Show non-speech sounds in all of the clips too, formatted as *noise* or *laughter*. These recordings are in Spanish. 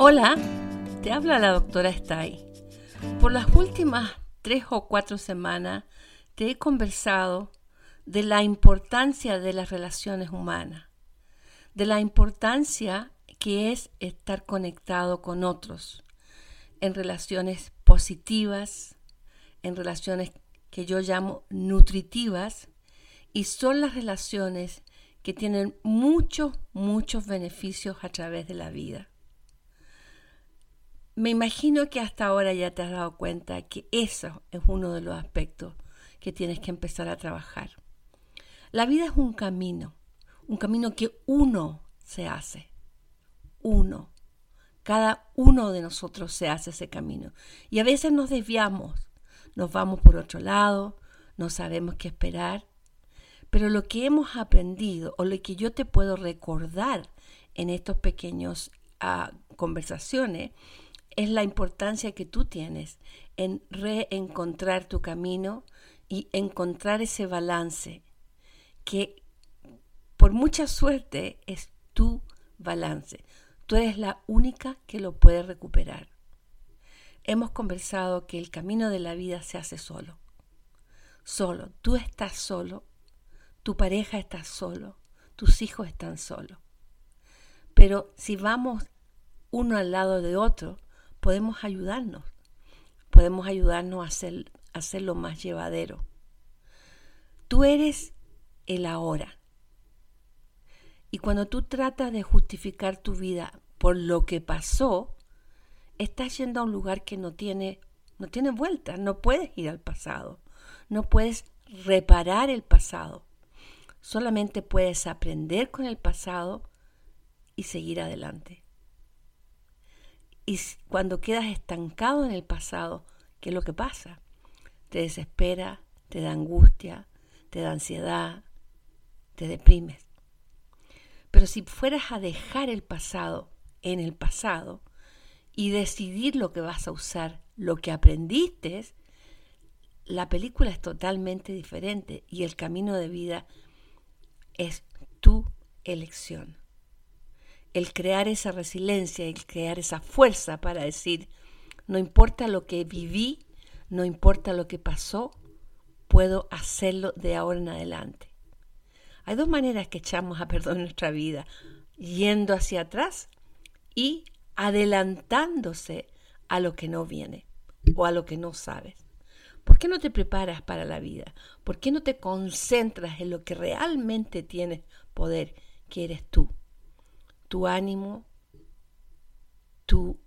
Hola, te habla la doctora Stay. Por las últimas tres o cuatro semanas te he conversado de la importancia de las relaciones humanas, de la importancia que es estar conectado con otros, en relaciones positivas, en relaciones que yo llamo nutritivas, y son las relaciones que tienen muchos, muchos beneficios a través de la vida. Me imagino que hasta ahora ya te has dado cuenta que eso es uno de los aspectos que tienes que empezar a trabajar. La vida es un camino, un camino que uno se hace, uno. Cada uno de nosotros se hace ese camino. Y a veces nos desviamos, nos vamos por otro lado, no sabemos qué esperar. Pero lo que hemos aprendido o lo que yo te puedo recordar en estos pequeños uh, conversaciones es la importancia que tú tienes en reencontrar tu camino y encontrar ese balance que por mucha suerte es tu balance. Tú eres la única que lo puede recuperar. Hemos conversado que el camino de la vida se hace solo. Solo. Tú estás solo. Tu pareja está solo. Tus hijos están solos. Pero si vamos uno al lado de otro, podemos ayudarnos, podemos ayudarnos a, hacer, hacerlo más llevadero. Tú eres el ahora. Y cuando tú tratas de justificar tu vida por lo que pasó, estás yendo a un lugar que no tiene, no tiene vuelta, no puedes ir al pasado, no puedes reparar el pasado, solamente puedes aprender con el pasado y seguir adelante. Y cuando quedas estancado en el pasado, ¿qué es lo que pasa? Te desespera, te da angustia, te da ansiedad, te deprimes. Pero si fueras a dejar el pasado en el pasado y decidir lo que vas a usar, lo que aprendiste, la película es totalmente diferente y el camino de vida es tu elección el crear esa resiliencia, el crear esa fuerza para decir, no importa lo que viví, no importa lo que pasó, puedo hacerlo de ahora en adelante. Hay dos maneras que echamos a perder *laughs* nuestra vida, yendo hacia atrás y adelantándose a lo que no viene o a lo que no sabes. ¿Por qué no te preparas para la vida? ¿Por qué no te concentras en lo que realmente tienes poder, que eres tú? Tu ánimo, tu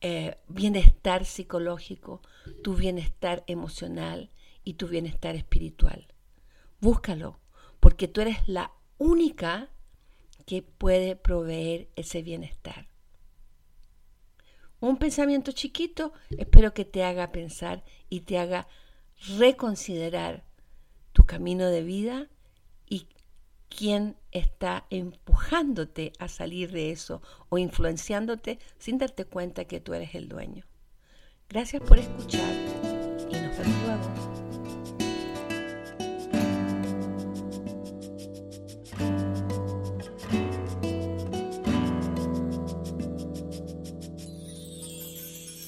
eh, bienestar psicológico, tu bienestar emocional y tu bienestar espiritual. Búscalo, porque tú eres la única que puede proveer ese bienestar. Un pensamiento chiquito espero que te haga pensar y te haga reconsiderar tu camino de vida y quién está empujándote a salir de eso o influenciándote sin darte cuenta que tú eres el dueño. Gracias por escuchar y nos vemos luego.